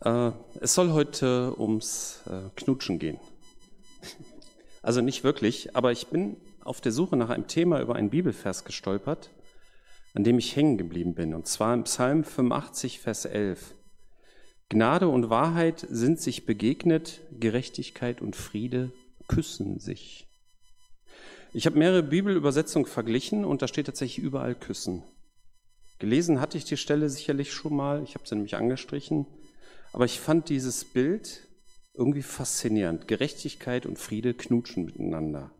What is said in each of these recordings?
Äh, es soll heute ums äh, Knutschen gehen. Also nicht wirklich, aber ich bin auf der Suche nach einem Thema über einen Bibelvers gestolpert, an dem ich hängen geblieben bin, und zwar im Psalm 85, Vers 11. Gnade und Wahrheit sind sich begegnet, Gerechtigkeit und Friede küssen sich. Ich habe mehrere Bibelübersetzungen verglichen und da steht tatsächlich überall küssen. Gelesen hatte ich die Stelle sicherlich schon mal, ich habe sie nämlich angestrichen, aber ich fand dieses Bild irgendwie faszinierend. Gerechtigkeit und Friede knutschen miteinander.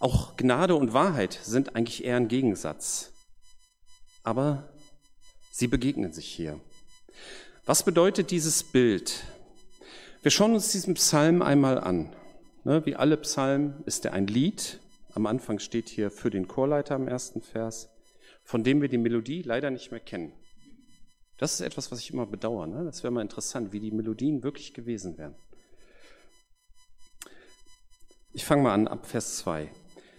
Auch Gnade und Wahrheit sind eigentlich eher ein Gegensatz, aber sie begegnen sich hier. Was bedeutet dieses Bild? Wir schauen uns diesen Psalm einmal an. Ne, wie alle Psalmen ist er ein Lied. Am Anfang steht hier für den Chorleiter im ersten Vers von dem wir die Melodie leider nicht mehr kennen. Das ist etwas, was ich immer bedauere. Ne? Das wäre mal interessant, wie die Melodien wirklich gewesen wären. Ich fange mal an, ab Vers 2.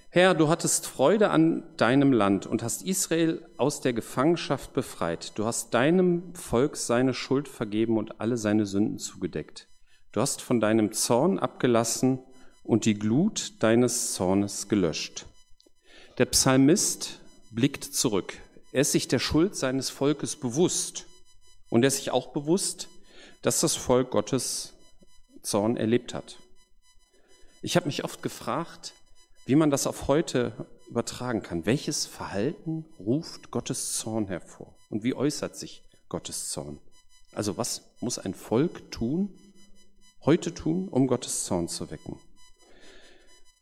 Herr, du hattest Freude an deinem Land und hast Israel aus der Gefangenschaft befreit. Du hast deinem Volk seine Schuld vergeben und alle seine Sünden zugedeckt. Du hast von deinem Zorn abgelassen und die Glut deines Zornes gelöscht. Der Psalmist blickt zurück. Er ist sich der Schuld seines Volkes bewusst und er ist sich auch bewusst, dass das Volk Gottes Zorn erlebt hat. Ich habe mich oft gefragt, wie man das auf heute übertragen kann. Welches Verhalten ruft Gottes Zorn hervor? Und wie äußert sich Gottes Zorn? Also was muss ein Volk tun, heute tun, um Gottes Zorn zu wecken?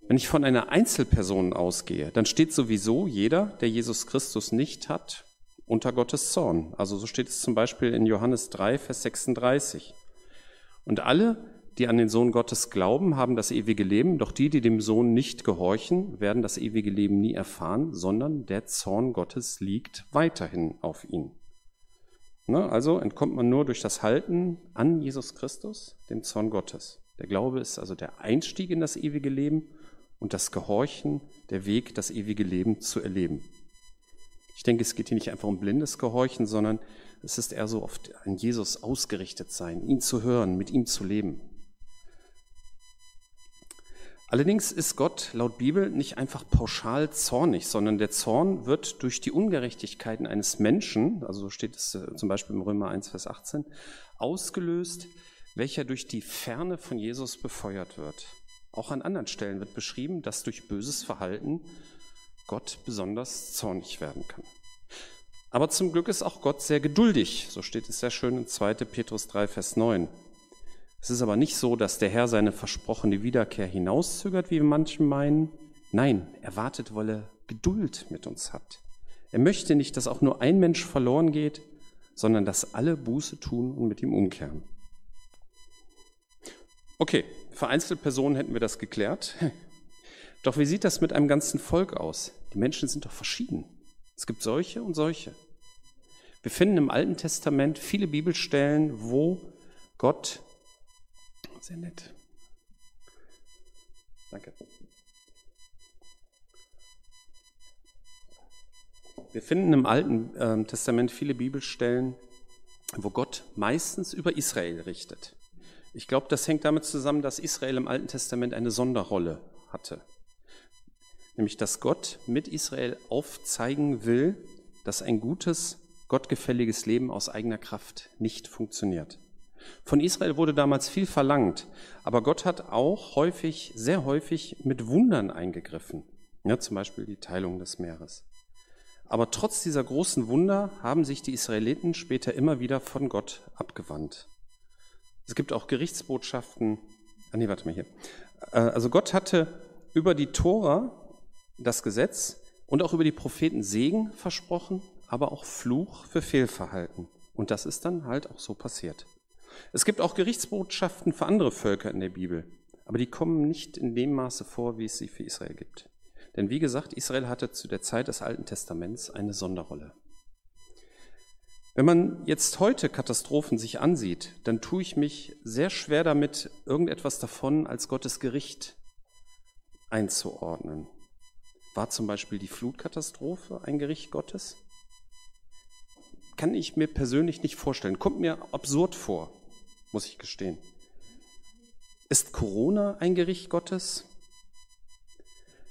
Wenn ich von einer Einzelperson ausgehe, dann steht sowieso jeder, der Jesus Christus nicht hat, unter Gottes Zorn. Also so steht es zum Beispiel in Johannes 3, Vers 36. Und alle, die an den Sohn Gottes glauben, haben das ewige Leben, doch die, die dem Sohn nicht gehorchen, werden das ewige Leben nie erfahren, sondern der Zorn Gottes liegt weiterhin auf ihn. Ne, also entkommt man nur durch das Halten an Jesus Christus, dem Zorn Gottes. Der Glaube ist also der Einstieg in das ewige Leben und das Gehorchen der Weg, das ewige Leben zu erleben. Ich denke, es geht hier nicht einfach um blindes Gehorchen, sondern es ist eher so oft an Jesus ausgerichtet sein, ihn zu hören, mit ihm zu leben. Allerdings ist Gott laut Bibel nicht einfach pauschal zornig, sondern der Zorn wird durch die Ungerechtigkeiten eines Menschen, also so steht es äh, zum Beispiel im Römer 1, Vers 18, ausgelöst, welcher durch die Ferne von Jesus befeuert wird. Auch an anderen Stellen wird beschrieben, dass durch böses Verhalten Gott besonders zornig werden kann. Aber zum Glück ist auch Gott sehr geduldig. So steht es sehr schön in 2. Petrus 3, Vers 9. Es ist aber nicht so, dass der Herr seine versprochene Wiederkehr hinauszögert, wie manche meinen. Nein, er wartet, weil er Geduld mit uns hat. Er möchte nicht, dass auch nur ein Mensch verloren geht, sondern dass alle Buße tun und mit ihm umkehren. Okay, für Einzelpersonen hätten wir das geklärt. Doch wie sieht das mit einem ganzen Volk aus? Die Menschen sind doch verschieden. Es gibt solche und solche. Wir finden im Alten Testament viele Bibelstellen, wo Gott, sehr nett, danke. Wir finden im Alten ähm, Testament viele Bibelstellen, wo Gott meistens über Israel richtet. Ich glaube, das hängt damit zusammen, dass Israel im Alten Testament eine Sonderrolle hatte. Nämlich, dass Gott mit Israel aufzeigen will, dass ein gutes, gottgefälliges Leben aus eigener Kraft nicht funktioniert. Von Israel wurde damals viel verlangt, aber Gott hat auch häufig, sehr häufig mit Wundern eingegriffen. Ja, zum Beispiel die Teilung des Meeres. Aber trotz dieser großen Wunder haben sich die Israeliten später immer wieder von Gott abgewandt. Es gibt auch Gerichtsbotschaften. Ah, nee, warte mal hier. Äh, also Gott hatte über die Tora das Gesetz und auch über die Propheten Segen versprochen, aber auch Fluch für Fehlverhalten. Und das ist dann halt auch so passiert. Es gibt auch Gerichtsbotschaften für andere Völker in der Bibel, aber die kommen nicht in dem Maße vor, wie es sie für Israel gibt. Denn wie gesagt, Israel hatte zu der Zeit des Alten Testaments eine Sonderrolle. Wenn man jetzt heute Katastrophen sich ansieht, dann tue ich mich sehr schwer damit, irgendetwas davon als Gottes Gericht einzuordnen. War zum Beispiel die Flutkatastrophe ein Gericht Gottes? kann ich mir persönlich nicht vorstellen. Kommt mir absurd vor, muss ich gestehen. Ist Corona ein Gericht Gottes?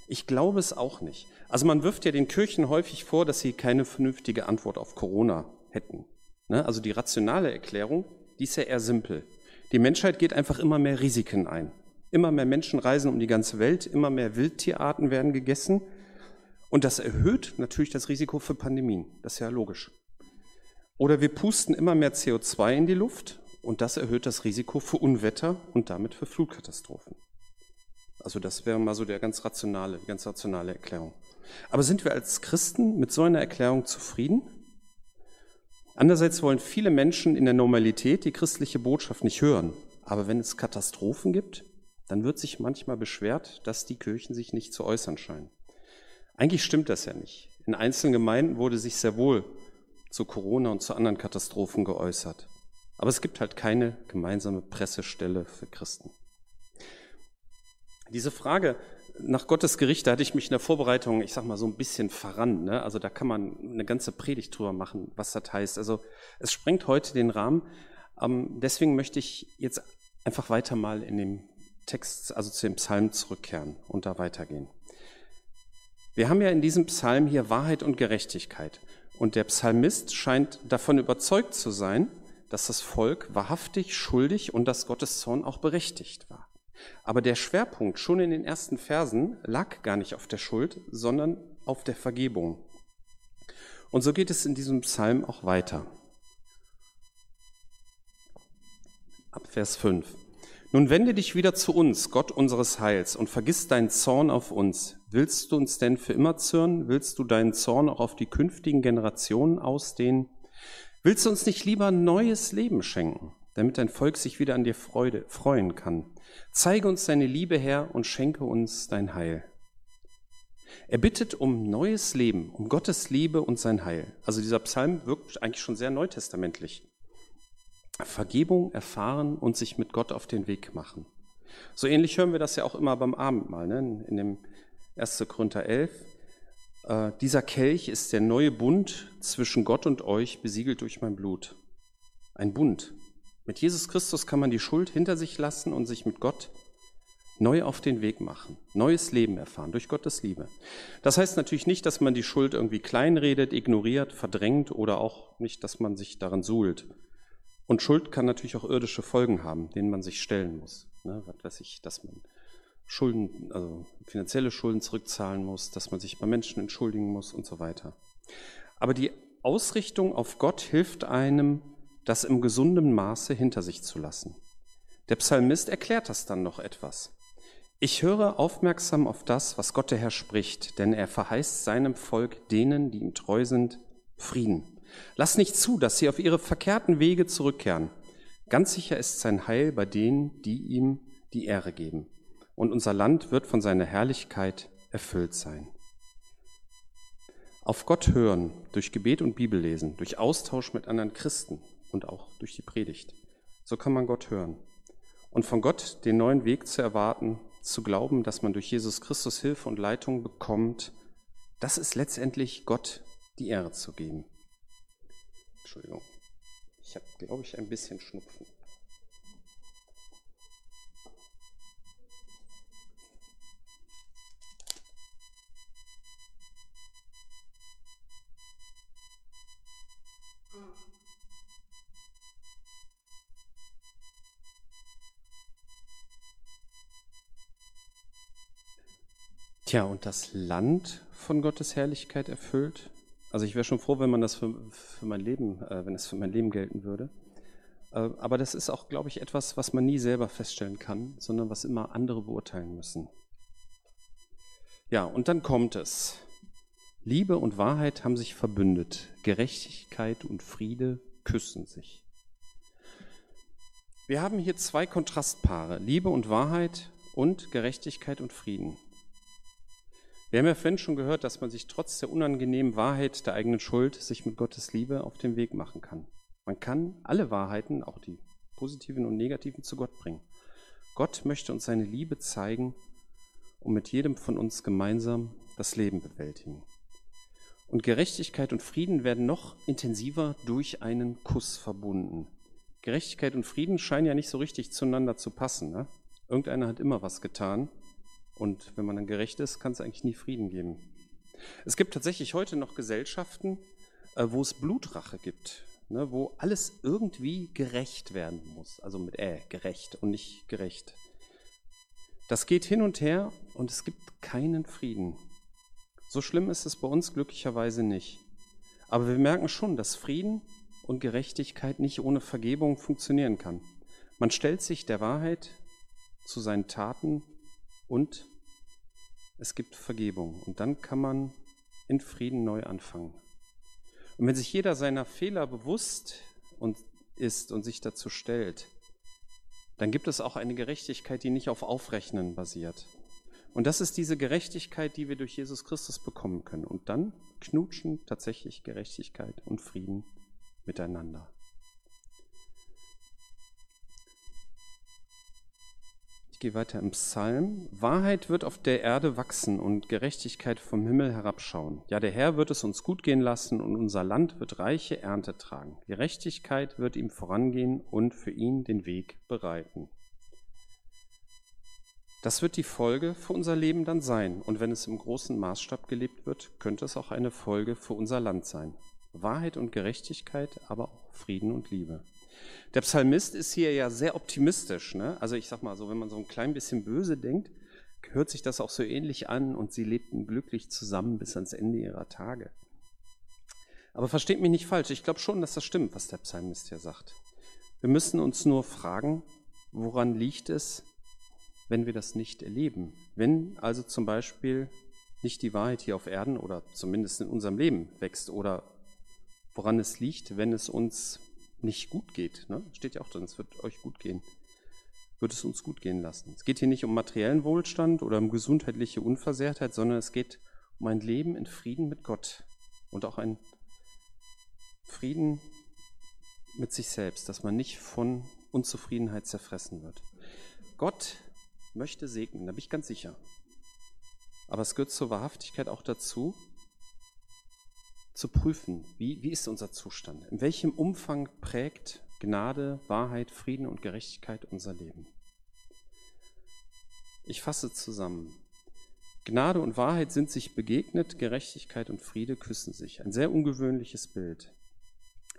Ich glaube es auch nicht. Also man wirft ja den Kirchen häufig vor, dass sie keine vernünftige Antwort auf Corona hätten. Ne? Also die rationale Erklärung, die ist ja eher simpel. Die Menschheit geht einfach immer mehr Risiken ein. Immer mehr Menschen reisen um die ganze Welt, immer mehr Wildtierarten werden gegessen. Und das erhöht natürlich das Risiko für Pandemien. Das ist ja logisch. Oder wir pusten immer mehr CO2 in die Luft und das erhöht das Risiko für Unwetter und damit für Flutkatastrophen. Also das wäre mal so der ganz rationale, ganz rationale Erklärung. Aber sind wir als Christen mit so einer Erklärung zufrieden? Andererseits wollen viele Menschen in der Normalität die christliche Botschaft nicht hören. Aber wenn es Katastrophen gibt, dann wird sich manchmal beschwert, dass die Kirchen sich nicht zu äußern scheinen. Eigentlich stimmt das ja nicht. In einzelnen Gemeinden wurde sich sehr wohl zu Corona und zu anderen Katastrophen geäußert. Aber es gibt halt keine gemeinsame Pressestelle für Christen. Diese Frage nach Gottes Gericht, da hatte ich mich in der Vorbereitung, ich sag mal, so ein bisschen verrannt. Ne? Also da kann man eine ganze Predigt drüber machen, was das heißt. Also es sprengt heute den Rahmen. Ähm, deswegen möchte ich jetzt einfach weiter mal in dem Text, also zu dem Psalm zurückkehren und da weitergehen. Wir haben ja in diesem Psalm hier Wahrheit und Gerechtigkeit. Und der Psalmist scheint davon überzeugt zu sein, dass das Volk wahrhaftig schuldig und dass Gottes Zorn auch berechtigt war. Aber der Schwerpunkt schon in den ersten Versen lag gar nicht auf der Schuld, sondern auf der Vergebung. Und so geht es in diesem Psalm auch weiter. Ab Vers 5. Nun wende dich wieder zu uns, Gott unseres Heils, und vergiss deinen Zorn auf uns. Willst du uns denn für immer zürnen? Willst du deinen Zorn auch auf die künftigen Generationen ausdehnen? Willst du uns nicht lieber neues Leben schenken, damit dein Volk sich wieder an dir Freude, freuen kann? Zeige uns deine Liebe, Herr, und schenke uns dein Heil. Er bittet um neues Leben, um Gottes Liebe und sein Heil. Also dieser Psalm wirkt eigentlich schon sehr neutestamentlich. Vergebung erfahren und sich mit Gott auf den Weg machen. So ähnlich hören wir das ja auch immer beim Abendmahl, ne? in dem 1. Korinther 11. Äh, dieser Kelch ist der neue Bund zwischen Gott und euch, besiegelt durch mein Blut. Ein Bund, mit Jesus Christus kann man die Schuld hinter sich lassen und sich mit Gott neu auf den Weg machen, neues Leben erfahren durch Gottes Liebe. Das heißt natürlich nicht, dass man die Schuld irgendwie kleinredet, ignoriert, verdrängt oder auch nicht, dass man sich daran suhlt. Und Schuld kann natürlich auch irdische Folgen haben, denen man sich stellen muss. Ne, was weiß ich, dass man Schulden, also finanzielle Schulden zurückzahlen muss, dass man sich bei Menschen entschuldigen muss und so weiter. Aber die Ausrichtung auf Gott hilft einem, das im gesunden Maße hinter sich zu lassen. Der Psalmist erklärt das dann noch etwas. Ich höre aufmerksam auf das, was Gott der Herr spricht, denn er verheißt seinem Volk, denen, die ihm treu sind, Frieden. Lass nicht zu, dass sie auf ihre verkehrten Wege zurückkehren. Ganz sicher ist sein Heil bei denen, die ihm die Ehre geben. Und unser Land wird von seiner Herrlichkeit erfüllt sein. Auf Gott hören, durch Gebet und Bibellesen, durch Austausch mit anderen Christen, und auch durch die Predigt. So kann man Gott hören. Und von Gott den neuen Weg zu erwarten, zu glauben, dass man durch Jesus Christus Hilfe und Leitung bekommt, das ist letztendlich Gott die Ehre zu geben. Entschuldigung, ich habe, glaube ich, ein bisschen Schnupfen. Tja, und das Land von Gottes Herrlichkeit erfüllt. Also ich wäre schon froh, wenn man das für, für mein Leben, äh, wenn es für mein Leben gelten würde. Äh, aber das ist auch, glaube ich, etwas, was man nie selber feststellen kann, sondern was immer andere beurteilen müssen. Ja, und dann kommt es. Liebe und Wahrheit haben sich verbündet. Gerechtigkeit und Friede küssen sich. Wir haben hier zwei Kontrastpaare, Liebe und Wahrheit und Gerechtigkeit und Frieden. Wir haben ja vorhin schon gehört, dass man sich trotz der unangenehmen Wahrheit der eigenen Schuld sich mit Gottes Liebe auf den Weg machen kann. Man kann alle Wahrheiten, auch die positiven und negativen, zu Gott bringen. Gott möchte uns seine Liebe zeigen und mit jedem von uns gemeinsam das Leben bewältigen. Und Gerechtigkeit und Frieden werden noch intensiver durch einen Kuss verbunden. Gerechtigkeit und Frieden scheinen ja nicht so richtig zueinander zu passen. Ne? Irgendeiner hat immer was getan. Und wenn man dann gerecht ist, kann es eigentlich nie Frieden geben. Es gibt tatsächlich heute noch Gesellschaften, äh, wo es Blutrache gibt, ne, wo alles irgendwie gerecht werden muss. Also mit äh, gerecht und nicht gerecht. Das geht hin und her und es gibt keinen Frieden. So schlimm ist es bei uns glücklicherweise nicht. Aber wir merken schon, dass Frieden und Gerechtigkeit nicht ohne Vergebung funktionieren kann. Man stellt sich der Wahrheit zu seinen Taten und es gibt Vergebung. Und dann kann man in Frieden neu anfangen. Und wenn sich jeder seiner Fehler bewusst und ist und sich dazu stellt, dann gibt es auch eine Gerechtigkeit, die nicht auf Aufrechnen basiert. Und das ist diese Gerechtigkeit, die wir durch Jesus Christus bekommen können. Und dann knutschen tatsächlich Gerechtigkeit und Frieden miteinander. Gehe weiter im Psalm. Wahrheit wird auf der Erde wachsen und Gerechtigkeit vom Himmel herabschauen. Ja, der Herr wird es uns gut gehen lassen und unser Land wird reiche Ernte tragen. Gerechtigkeit wird ihm vorangehen und für ihn den Weg bereiten. Das wird die Folge für unser Leben dann sein. Und wenn es im großen Maßstab gelebt wird, könnte es auch eine Folge für unser Land sein. Wahrheit und Gerechtigkeit, aber auch Frieden und Liebe. Der Psalmist ist hier ja sehr optimistisch. Ne? Also ich sag mal so, wenn man so ein klein bisschen böse denkt, hört sich das auch so ähnlich an und sie lebten glücklich zusammen bis ans Ende ihrer Tage. Aber versteht mich nicht falsch, ich glaube schon, dass das stimmt, was der Psalmist hier sagt. Wir müssen uns nur fragen, woran liegt es, wenn wir das nicht erleben? Wenn also zum Beispiel nicht die Wahrheit hier auf Erden oder zumindest in unserem Leben wächst oder woran es liegt, wenn es uns nicht gut geht. Ne? Steht ja auch drin, es wird euch gut gehen. Wird es uns gut gehen lassen. Es geht hier nicht um materiellen Wohlstand oder um gesundheitliche Unversehrtheit, sondern es geht um ein Leben in Frieden mit Gott und auch ein Frieden mit sich selbst, dass man nicht von Unzufriedenheit zerfressen wird. Gott möchte segnen, da bin ich ganz sicher. Aber es gehört zur Wahrhaftigkeit auch dazu, zu prüfen, wie, wie ist unser Zustand? In welchem Umfang prägt Gnade, Wahrheit, Frieden und Gerechtigkeit unser Leben? Ich fasse zusammen. Gnade und Wahrheit sind sich begegnet, Gerechtigkeit und Friede küssen sich. Ein sehr ungewöhnliches Bild.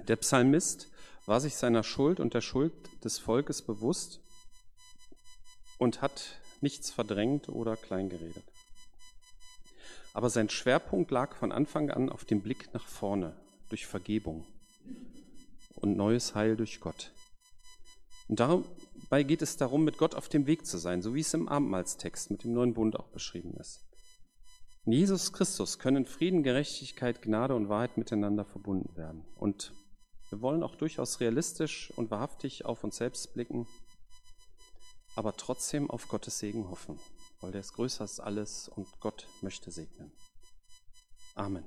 Der Psalmist war sich seiner Schuld und der Schuld des Volkes bewusst und hat nichts verdrängt oder kleingeredet. Aber sein Schwerpunkt lag von Anfang an auf dem Blick nach vorne, durch Vergebung und neues Heil durch Gott. Und dabei geht es darum, mit Gott auf dem Weg zu sein, so wie es im Abendmahlstext mit dem neuen Bund auch beschrieben ist. In Jesus Christus können Frieden, Gerechtigkeit, Gnade und Wahrheit miteinander verbunden werden. Und wir wollen auch durchaus realistisch und wahrhaftig auf uns selbst blicken, aber trotzdem auf Gottes Segen hoffen weil der ist größer als alles und Gott möchte segnen. Amen.